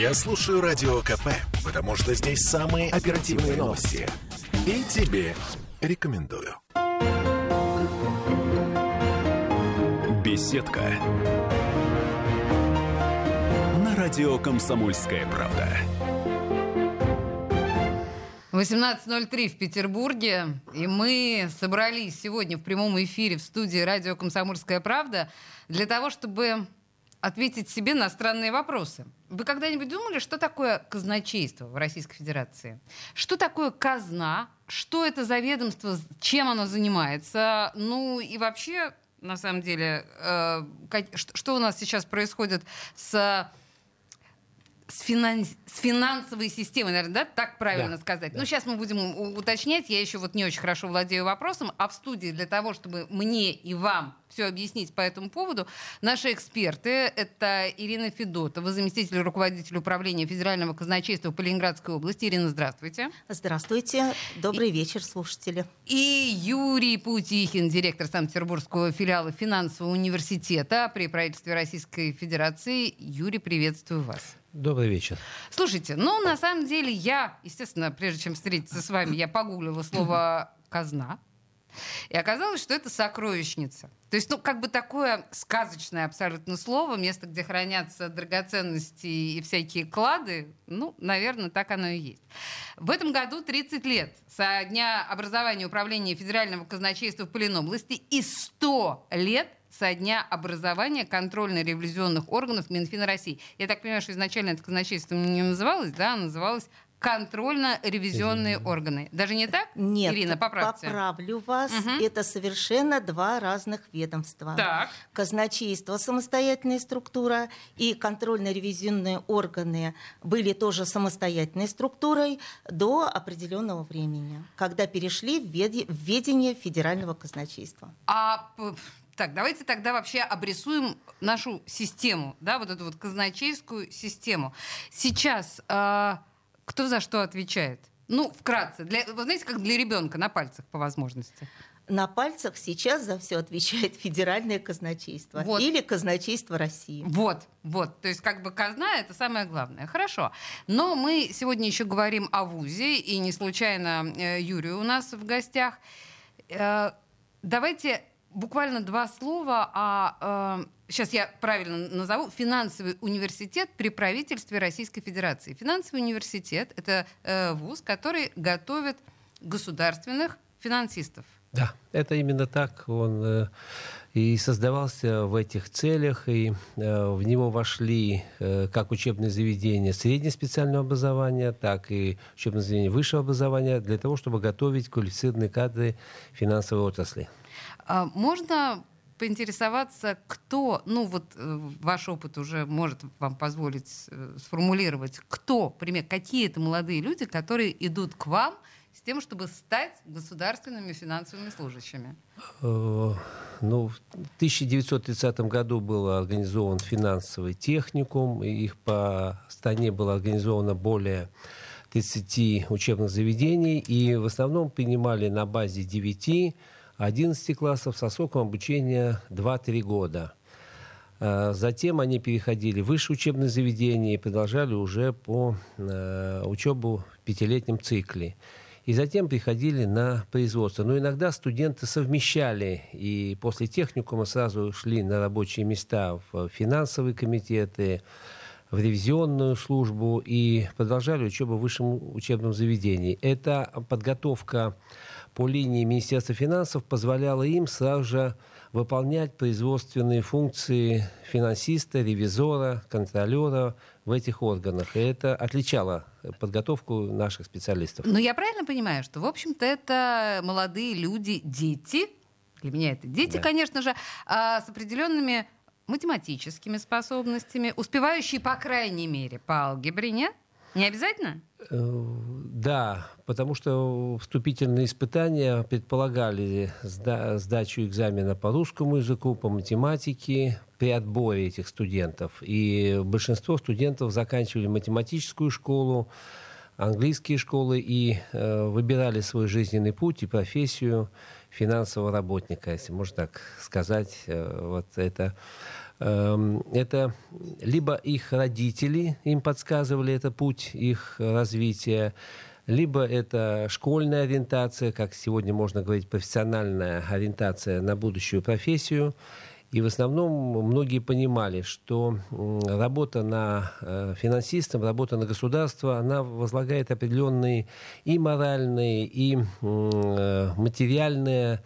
Я слушаю Радио КП, потому что здесь самые оперативные новости. И тебе рекомендую. Беседка. На радио «Комсомольская правда». 18.03 в Петербурге, и мы собрались сегодня в прямом эфире в студии радио «Комсомольская правда» для того, чтобы ответить себе на странные вопросы. Вы когда-нибудь думали, что такое казначейство в Российской Федерации? Что такое казна? Что это за ведомство? Чем оно занимается? Ну и вообще, на самом деле, э, что у нас сейчас происходит с с, финанс, с финансовой системой, наверное, да, так правильно да, сказать. Да. Ну, сейчас мы будем уточнять. Я еще вот не очень хорошо владею вопросом. А в студии для того, чтобы мне и вам все объяснить по этому поводу, наши эксперты — это Ирина Федотова, заместитель руководителя управления Федерального казначейства по Ленинградской области. Ирина, здравствуйте. Здравствуйте. Добрый и, вечер, слушатели. И Юрий Путихин, директор Санкт-Петербургского филиала финансового университета при правительстве Российской Федерации. Юрий, приветствую вас. Добрый вечер. Слушайте, ну, на самом деле, я, естественно, прежде чем встретиться с вами, я погуглила слово «казна». И оказалось, что это сокровищница. То есть, ну, как бы такое сказочное абсолютно слово, место, где хранятся драгоценности и всякие клады, ну, наверное, так оно и есть. В этом году 30 лет со дня образования Управления Федерального казначейства в Полинобласти и 100 лет со дня образования контрольно-ревизионных органов Минфина России. Я так понимаю, что изначально это казначейство не называлось, да, а называлось контрольно-ревизионные органы. Даже не так? Нет, Ирина, поправьте. поправлю вас. Угу. Это совершенно два разных ведомства. Так. Казначейство – самостоятельная структура, и контрольно-ревизионные органы были тоже самостоятельной структурой до определенного времени, когда перешли в ведение федерального казначейства. А так, давайте тогда вообще обрисуем нашу систему, да, вот эту вот казначейскую систему. Сейчас э, кто за что отвечает? Ну, вкратце. Для, вы знаете, как для ребенка на пальцах по возможности. На пальцах сейчас за все отвечает федеральное казначейство вот. или казначейство России. Вот, вот. То есть как бы казна это самое главное. Хорошо. Но мы сегодня еще говорим о ВУЗе, и не случайно э, Юрий у нас в гостях. Э, давайте буквально два слова о, э, сейчас я правильно назову, финансовый университет при правительстве Российской Федерации. Финансовый университет — это э, вуз, который готовит государственных финансистов. Да, это именно так. Он э, и создавался в этих целях, и э, в него вошли э, как учебные заведения среднеспециального образования, так и учебные заведения высшего образования для того, чтобы готовить квалифицированные кадры финансовой отрасли. А можно поинтересоваться, кто, ну вот э, ваш опыт уже может вам позволить э, сформулировать, кто, пример, какие это молодые люди, которые идут к вам с тем, чтобы стать государственными финансовыми служащими? Э, ну, в 1930 году был организован финансовый техникум, и их по стране было организовано более 30 учебных заведений, и в основном принимали на базе 9 11 классов со сроком обучения 2-3 года. А, затем они переходили в высшее учебное заведение и продолжали уже по э, учебу в пятилетнем цикле. И затем приходили на производство. Но иногда студенты совмещали и после техникума сразу шли на рабочие места в финансовые комитеты, в ревизионную службу и продолжали учебу в высшем учебном заведении. Это подготовка по линии Министерства финансов позволяло им сразу же выполнять производственные функции финансиста, ревизора, контролера в этих органах. И это отличало подготовку наших специалистов. Но я правильно понимаю, что, в общем-то, это молодые люди, дети, для меня это дети, да. конечно же, а, с определенными математическими способностями, успевающие, по крайней мере, по алгебре, нет? Не обязательно? Э, да, потому что вступительные испытания предполагали сдачу экзамена по русскому языку, по математике при отборе этих студентов. И большинство студентов заканчивали математическую школу, английские школы и э, выбирали свой жизненный путь и профессию финансового работника, если можно так сказать. Э, вот это это либо их родители им подсказывали это путь их развития, либо это школьная ориентация, как сегодня можно говорить, профессиональная ориентация на будущую профессию. И в основном многие понимали, что работа на э, финансистом, работа на государство, она возлагает определенные и моральные, и э, материальные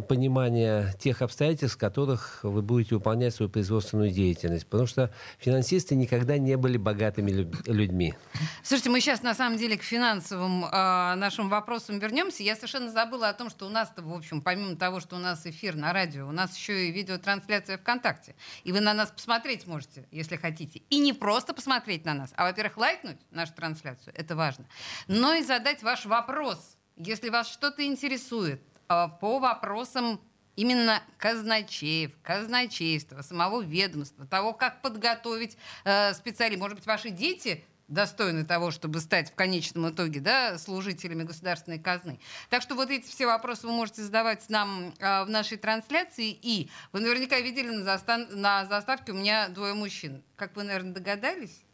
понимания тех обстоятельств, в которых вы будете выполнять свою производственную деятельность. Потому что финансисты никогда не были богатыми людьми. Слушайте, мы сейчас на самом деле к финансовым э, нашим вопросам вернемся. Я совершенно забыла о том, что у нас-то, в общем, помимо того, что у нас эфир на радио, у нас еще и видеотрансляция ВКонтакте. И вы на нас посмотреть можете, если хотите. И не просто посмотреть на нас, а, во-первых, лайкнуть нашу трансляцию, это важно, но и задать ваш вопрос, если вас что-то интересует, по вопросам именно казначеев, казначейства, самого ведомства, того, как подготовить э, специалистов. Может быть, ваши дети достойны того, чтобы стать в конечном итоге да, служителями государственной казны. Так что вот эти все вопросы вы можете задавать нам э, в нашей трансляции. И вы наверняка видели на, застан- на заставке у меня двое мужчин. Как вы, наверное, догадались?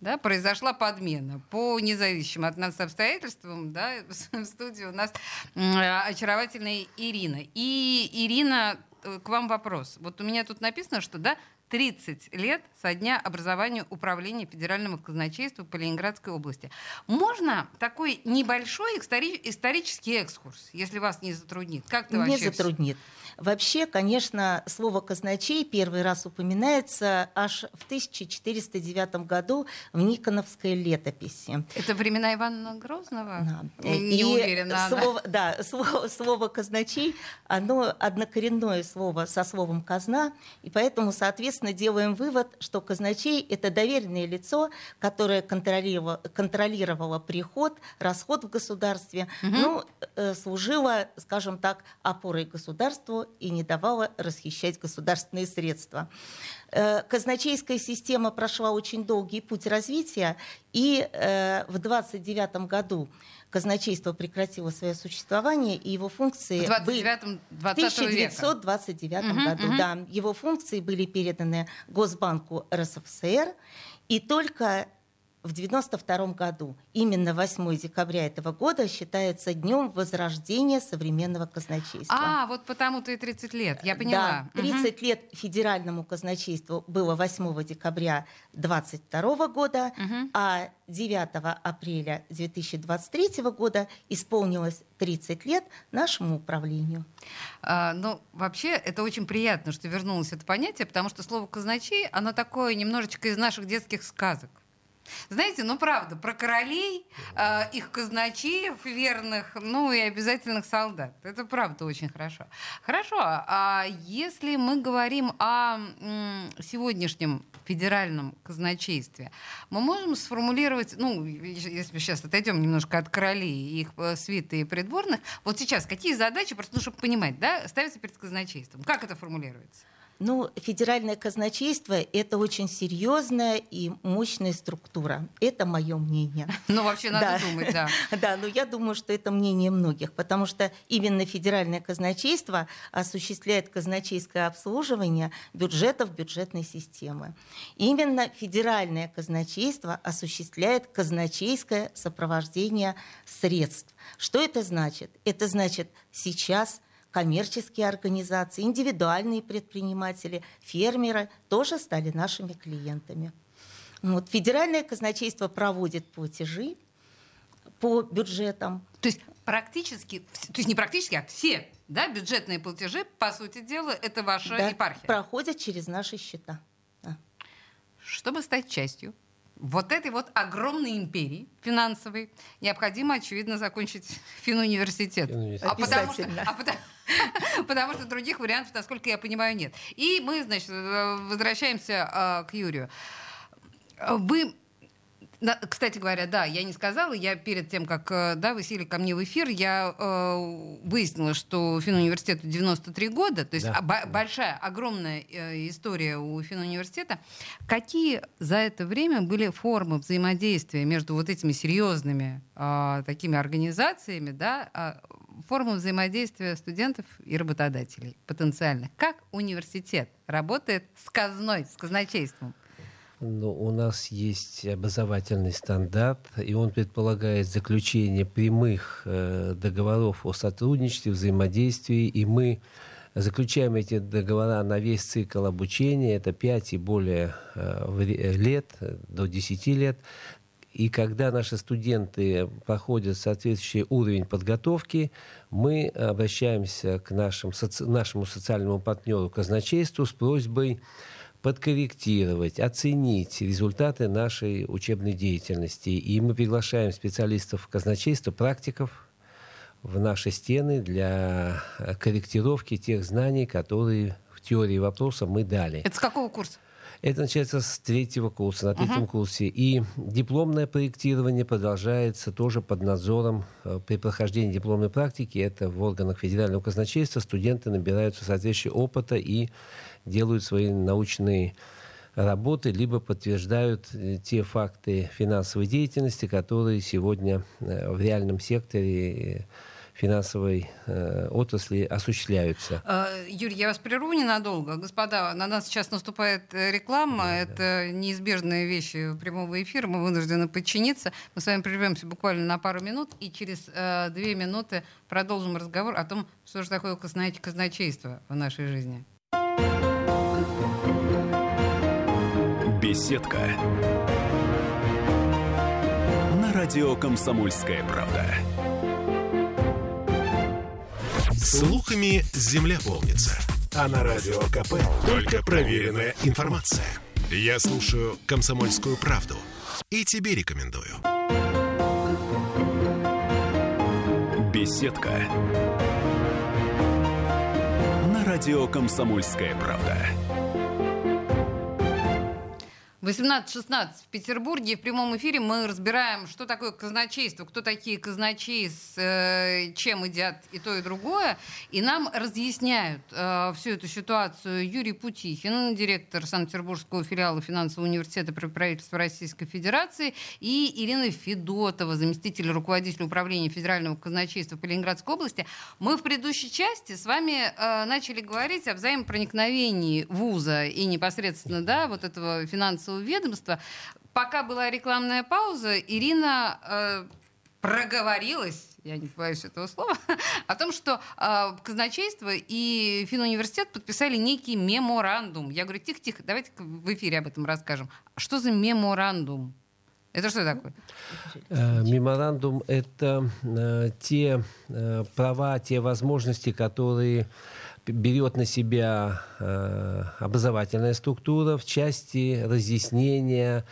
Да, произошла подмена. По независимым от нас обстоятельствам да, в студии у нас очаровательная Ирина. И, Ирина, э, к вам вопрос. Вот у меня тут написано, что да, 30 лет со дня образования Управления Федерального казначейства по Ленинградской области. Можно такой небольшой истори- исторический экскурс, если вас не затруднит? Как то Не затруднит. Вообще, конечно, слово «казначей» первый раз упоминается аж в 1409 году в Никоновской летописи. Это времена Ивана Грозного? Да. Не И уверена. Слово, да, слово, слово «казначей», оно однокоренное слово со словом «казна», и поэтому, соответственно, делаем вывод, что казначей – это доверенное лицо, которое контролировало, контролировало приход, расход в государстве, угу. ну, э, служило, скажем так, опорой государству и не давала расхищать государственные средства. Э, казначейская система прошла очень долгий путь развития, и э, в 29 году казначейство прекратило свое существование, и его функции в 29 в 1929 угу, году, угу. да, его функции были переданы Госбанку РСФСР, и только в 1992 году. Именно 8 декабря этого года считается днем возрождения современного казначейства. А, вот потому-то и 30 лет, я поняла. Да, 30 угу. лет федеральному казначейству было 8 декабря 2022 года, угу. а 9 апреля 2023 года исполнилось 30 лет нашему управлению. А, ну, вообще, это очень приятно, что вернулось это понятие, потому что слово «казначей», оно такое немножечко из наших детских сказок. Знаете, ну правда, про королей, э, их казначеев верных, ну и обязательных солдат. Это правда очень хорошо. Хорошо, а если мы говорим о м, сегодняшнем федеральном казначействе, мы можем сформулировать, ну, если мы сейчас отойдем немножко от королей, их э, свиты и придворных, вот сейчас какие задачи, просто ну, чтобы понимать, да, ставятся перед казначейством? Как это формулируется? Ну, федеральное казначейство – это очень серьезная и мощная структура. Это мое мнение. Ну, вообще надо да. думать, да. Да, но я думаю, что это мнение многих, потому что именно федеральное казначейство осуществляет казначейское обслуживание бюджетов бюджетной системы. Именно федеральное казначейство осуществляет казначейское сопровождение средств. Что это значит? Это значит, сейчас – коммерческие организации, индивидуальные предприниматели, фермеры тоже стали нашими клиентами. Вот, федеральное казначейство проводит платежи по бюджетам. То есть практически, то есть не практически, а все да, бюджетные платежи, по сути дела, это ваша да, епархия. проходят через наши счета. Да. Чтобы стать частью вот этой вот огромной империи финансовой необходимо, очевидно, закончить финуниверситет. А потому, что, а потому, потому что других вариантов, насколько я понимаю, нет. И мы, значит, возвращаемся э, к Юрию. Вы кстати говоря, да, я не сказала, я перед тем, как э, да, вы сели ко мне в эфир, я э, выяснила, что Финуниверситету 93 года, то есть да. б- большая, огромная э, история у Финуниверситета. Какие за это время были формы взаимодействия между вот этими серьезными э, такими организациями, да, э, форму взаимодействия студентов и работодателей потенциальных. Как университет работает с казной, с казначейством? Ну, у нас есть образовательный стандарт, и он предполагает заключение прямых э, договоров о сотрудничестве, взаимодействии, и мы заключаем эти договора на весь цикл обучения, это 5 и более э, лет, до 10 лет. И когда наши студенты проходят соответствующий уровень подготовки, мы обращаемся к нашим, соци, нашему социальному партнеру казначейству с просьбой подкорректировать, оценить результаты нашей учебной деятельности. И мы приглашаем специалистов казначейства, практиков в наши стены для корректировки тех знаний, которые в теории вопроса мы дали. Это с какого курса? Это начинается с третьего курса, на третьем uh-huh. курсе. И дипломное проектирование продолжается тоже под надзором. Э, при прохождении дипломной практики, это в органах федерального казначейства, студенты набираются соответствующего опыта и делают свои научные работы, либо подтверждают э, те факты финансовой деятельности, которые сегодня э, в реальном секторе финансовой э, отрасли осуществляются. Юрий, я вас прерву ненадолго. Господа, на нас сейчас наступает реклама. Да, Это да. неизбежные вещи прямого эфира. Мы вынуждены подчиниться. Мы с вами прервемся буквально на пару минут и через э, две минуты продолжим разговор о том, что же такое казначейство в нашей жизни. Беседка. На радио Комсомольская правда. Слухами земля полнится. А на радио КП только проверенная информация. Я слушаю Комсомольскую правду и тебе рекомендую. Беседка. На радио Комсомольская правда. 18.16 в Петербурге. В прямом эфире мы разбираем, что такое казначейство, кто такие казначеи, с э, чем едят и то, и другое. И нам разъясняют э, всю эту ситуацию Юрий Путихин, директор Санкт-Петербургского филиала финансового университета при правительстве Российской Федерации, и Ирина Федотова, заместитель руководителя управления федерального казначейства по Ленинградской области. Мы в предыдущей части с вами э, начали говорить о взаимопроникновении вуза и непосредственно да, вот этого финансового ведомства. Пока была рекламная пауза, Ирина э, проговорилась, я не боюсь этого слова, о том, что э, казначейство и Финуниверситет подписали некий меморандум. Я говорю, тихо-тихо, давайте в эфире об этом расскажем. Что за меморандум? Это что такое? Э, меморандум — это э, те э, права, те возможности, которые берет на себя э, образовательная структура в части разъяснения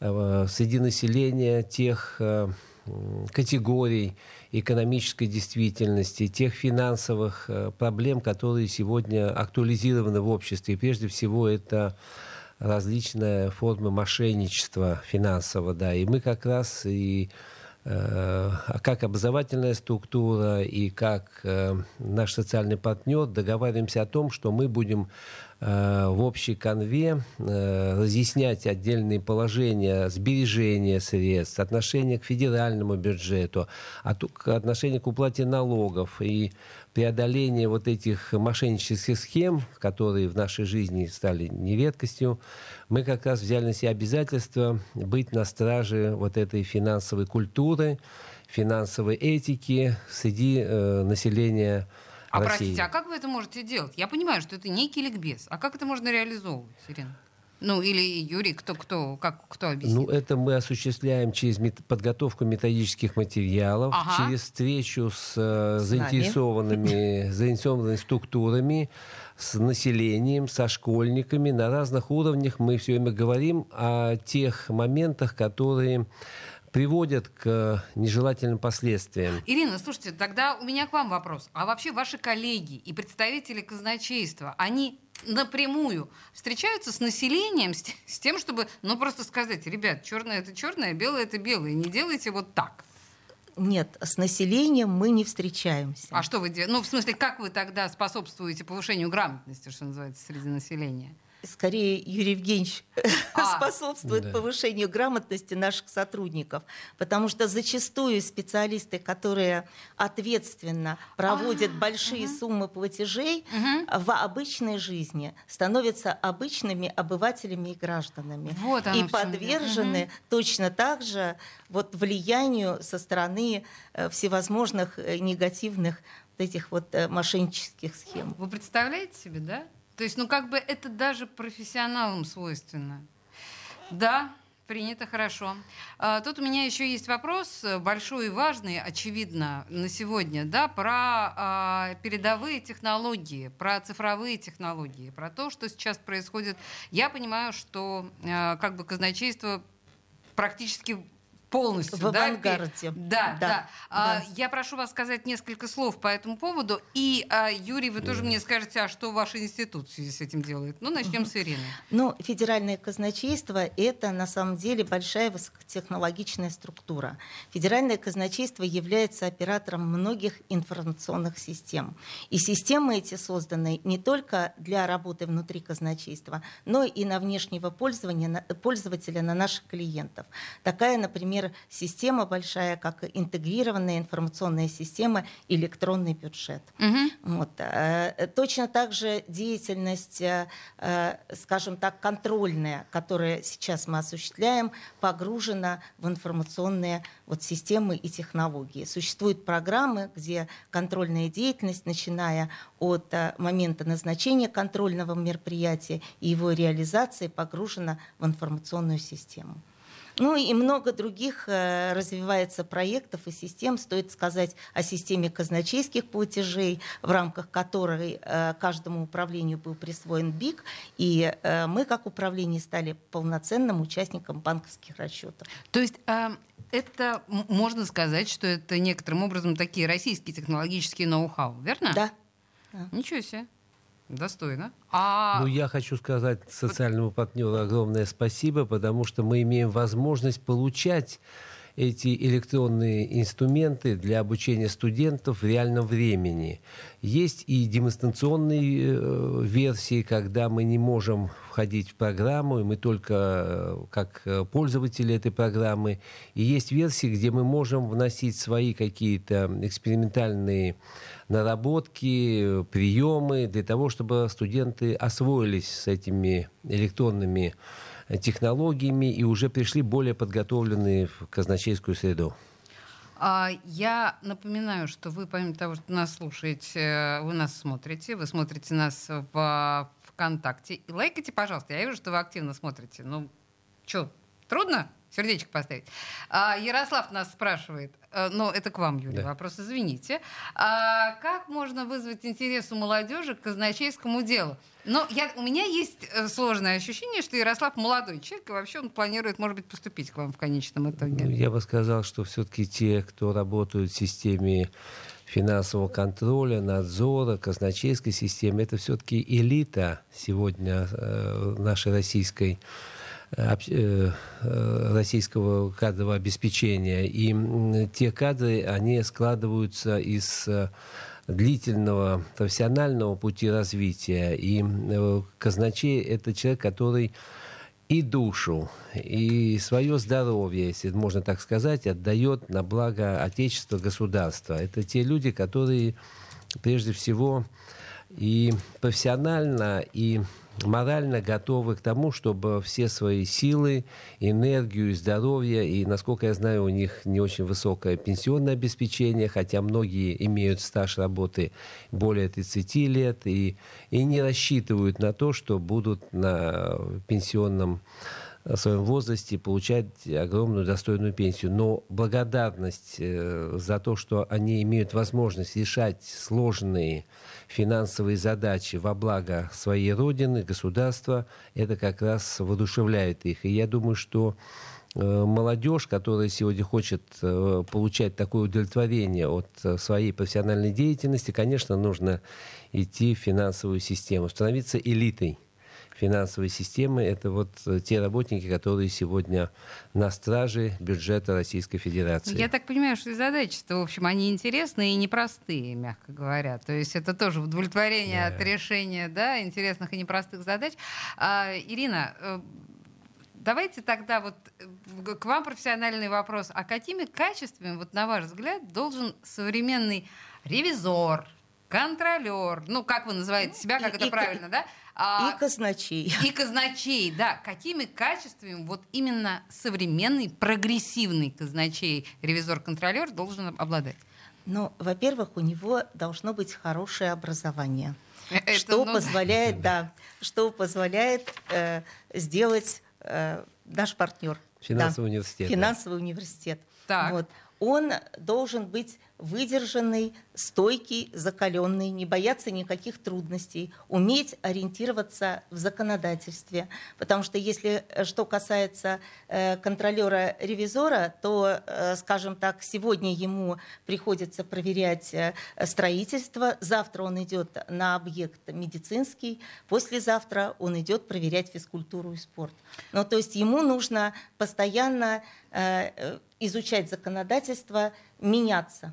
э, среди населения тех э, категорий экономической действительности, тех финансовых проблем, которые сегодня актуализированы в обществе. И прежде всего это различные формы мошенничества финансового, да, и мы как раз и как образовательная структура и как э, наш социальный партнер договариваемся о том, что мы будем э, в общей конве разъяснять отдельные положения сбережения средств, отношения к федеральному бюджету, отношения к уплате налогов. И преодоление вот этих мошеннических схем, которые в нашей жизни стали нередкостью, мы как раз взяли на себя обязательство быть на страже вот этой финансовой культуры, финансовой этики среди э, населения а России. простите, а как вы это можете делать? Я понимаю, что это некий ликбез. А как это можно реализовывать, Ирина? Ну, или Юрий, кто, кто, как, кто объяснит? Ну, это мы осуществляем через мет- подготовку методических материалов, ага. через встречу с, э, с заинтересованными, заинтересованными структурами, с населением, со школьниками. На разных уровнях мы все время говорим о тех моментах, которые приводят к нежелательным последствиям. Ирина, слушайте, тогда у меня к вам вопрос. А вообще ваши коллеги и представители казначейства, они напрямую встречаются с населением с, с тем, чтобы, ну, просто сказать, ребят, черное это черное, белое это белое, не делайте вот так. Нет, с населением мы не встречаемся. А что вы делаете? Ну, в смысле, как вы тогда способствуете повышению грамотности, что называется, среди населения? Скорее Юрий Евгеньевич а, способствует да. повышению грамотности наших сотрудников, потому что зачастую специалисты, которые ответственно проводят а, большие угу. суммы платежей угу. в обычной жизни, становятся обычными обывателями и гражданами вот и подвержены угу. точно так же вот влиянию со стороны э, всевозможных э, негативных вот этих вот э, мошеннических схем. Вы представляете себе, да? То есть, ну как бы это даже профессионалам свойственно. Да, Принято, хорошо. А, тут у меня еще есть вопрос э, большой и важный, очевидно, на сегодня, да, про а, передовые технологии, про цифровые технологии, про то, что сейчас происходит. Я понимаю, что а, как бы казначейство практически полностью. В да, авангарде. Да, да. да. да. А, я прошу вас сказать несколько слов по этому поводу. И, а, Юрий, вы тоже мне скажете, а что ваш институт в связи с этим делает? Ну, начнем с Ирины. Ну, федеральное казначейство – это, на самом деле, большая высокотехнологичная структура. Федеральное казначейство является оператором многих информационных систем. И системы эти созданы не только для работы внутри казначейства, но и на внешнего пользования, пользователя, на наших клиентов. Такая, например, например, система большая, как интегрированная информационная система электронный бюджет. Угу. Вот. Э, точно так же деятельность, э, э, скажем так, контрольная, которую сейчас мы осуществляем, погружена в информационные вот системы и технологии. Существуют программы, где контрольная деятельность, начиная от момента назначения контрольного мероприятия и его реализации, погружена в информационную систему. Ну и много других э, развивается проектов и систем. Стоит сказать о системе казначейских платежей, в рамках которой э, каждому управлению был присвоен БИК. И э, мы, как управление, стали полноценным участником банковских расчетов. То есть это можно сказать, что это некоторым образом такие российские технологические ноу-хау, верно? Да. Ничего себе. Достойно. А... Ну, я хочу сказать социальному партнеру огромное спасибо, потому что мы имеем возможность получать эти электронные инструменты для обучения студентов в реальном времени. Есть и демонстрационные э, версии, когда мы не можем входить в программу, и мы только э, как э, пользователи этой программы. И есть версии, где мы можем вносить свои какие-то экспериментальные наработки, приемы для того, чтобы студенты освоились с этими электронными технологиями и уже пришли более подготовленные в казначейскую среду. А, я напоминаю, что вы, помимо того, что нас слушаете, вы нас смотрите, вы смотрите нас в ВКонтакте. И лайкайте, пожалуйста. Я вижу, что вы активно смотрите. Ну, что, трудно? Сердечко поставить. А, Ярослав нас спрашивает, э, но это к вам, Юрий, да. вопрос, извините. А, как можно вызвать интерес у молодежи к казначейскому делу? Но я, у меня есть э, сложное ощущение, что Ярослав молодой человек, и вообще он планирует, может быть, поступить к вам в конечном итоге. Ну, я бы сказал, что все-таки те, кто работают в системе финансового контроля, надзора, казначейской системы, это все-таки элита сегодня э, нашей российской российского кадрового обеспечения. И те кадры, они складываются из э, длительного профессионального пути развития. И казначей – это человек, который и душу, и свое здоровье, если можно так сказать, отдает на благо Отечества, государства. Это те люди, которые прежде всего и профессионально, и морально готовы к тому, чтобы все свои силы, энергию, здоровье, и, насколько я знаю, у них не очень высокое пенсионное обеспечение, хотя многие имеют стаж работы более 30 лет и, и не рассчитывают на то, что будут на пенсионном в своем возрасте получать огромную достойную пенсию. Но благодарность э, за то, что они имеют возможность решать сложные финансовые задачи во благо своей родины, государства, это как раз воодушевляет их. И я думаю, что э, молодежь, которая сегодня хочет э, получать такое удовлетворение от своей профессиональной деятельности, конечно, нужно идти в финансовую систему, становиться элитой финансовой системы. Это вот э, те работники, которые сегодня на страже бюджета Российской Федерации. Я так понимаю, что задачи-то, в общем, они интересные и непростые, мягко говоря. То есть это тоже удовлетворение да. от решения да, интересных и непростых задач. А, Ирина, э, давайте тогда вот э, к вам профессиональный вопрос. А какими качествами, вот на ваш взгляд, должен современный ревизор, контролер, ну, как вы называете себя, как и, это и, правильно, да? А, и казначей. И казначей, да. Какими качествами вот именно современный, прогрессивный казначей, ревизор-контролер должен обладать? Ну, во-первых, у него должно быть хорошее образование. Э, это, что ну, позволяет, да, что позволяет э, сделать э, наш партнер. Финансовый да, университет. Финансовый да. университет. Так. Вот. Он должен быть выдержанный, стойкий, закаленный, не бояться никаких трудностей, уметь ориентироваться в законодательстве. Потому что если э, что касается э, контролера-ревизора, то, э, скажем так, сегодня ему приходится проверять строительство, завтра он идет на объект медицинский, послезавтра он идет проверять физкультуру и спорт. Ну, то есть ему нужно постоянно изучать законодательство, меняться.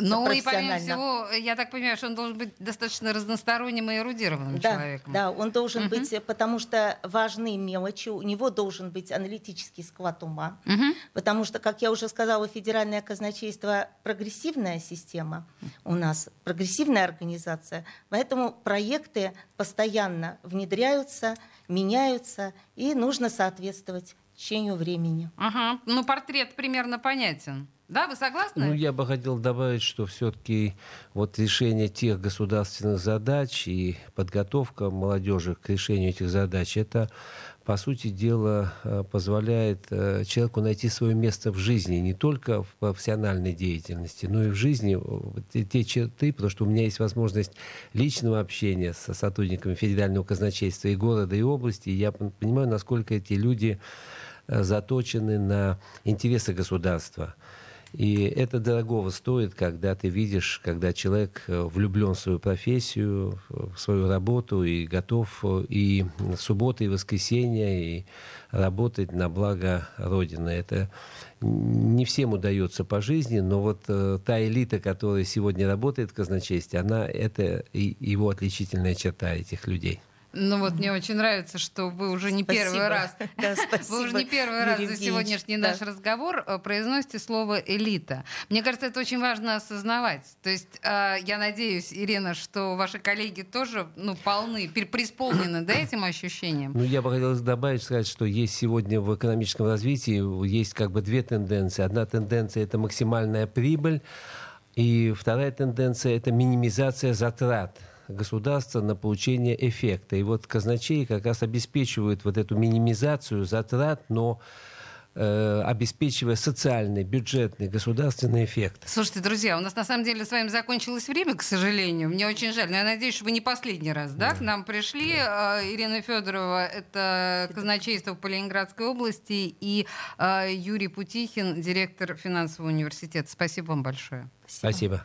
Ну и помимо всего, я так понимаю, что он должен быть достаточно разносторонним и эрудированным да, человеком. Да, он должен угу. быть, потому что важны мелочи, у него должен быть аналитический склад ума, угу. потому что, как я уже сказала, федеральное казначейство прогрессивная система у нас, прогрессивная организация, поэтому проекты постоянно внедряются, меняются, и нужно соответствовать течению времени. Ага. Ну, портрет примерно понятен. Да, вы согласны? Ну, я бы хотел добавить, что все-таки вот решение тех государственных задач и подготовка молодежи к решению этих задач, это, по сути дела, э, позволяет э, человеку найти свое место в жизни, не только в профессиональной деятельности, но и в жизни те, те черты, потому что у меня есть возможность личного общения со сотрудниками федерального казначейства и города, и области, и я понимаю, насколько эти люди э, заточены на интересы государства. И это дорогого стоит, когда ты видишь, когда человек э, влюблен в свою профессию, в свою работу и готов э, и субботы, и воскресенья, и работать на благо Родины. Это не всем удается по жизни, но вот э, та элита, которая сегодня работает в казначействе, она это и его отличительная черта этих людей. Ну вот мне очень нравится, что вы уже не спасибо. первый раз, да, вы уже не первый раз за сегодняшний да. наш разговор э, произносите слово элита. Мне кажется, это очень важно осознавать. То есть э, я надеюсь, Ирина, что ваши коллеги тоже ну полны, преисполнены, да, этим ощущением. Ну я бы хотел добавить, сказать, что есть сегодня в экономическом развитии есть как бы две тенденции. Одна тенденция это максимальная прибыль, и вторая тенденция это минимизация затрат государства на получение эффекта. И вот казначеи как раз обеспечивают вот эту минимизацию затрат, но э, обеспечивая социальный, бюджетный, государственный эффект. Слушайте, друзья, у нас на самом деле с вами закончилось время, к сожалению. Мне очень жаль, но я надеюсь, что вы не последний раз да, да. к нам пришли. Да. Ирина Федорова, это казначейство по Ленинградской области, и э, Юрий Путихин, директор финансового университета. Спасибо вам большое. Спасибо.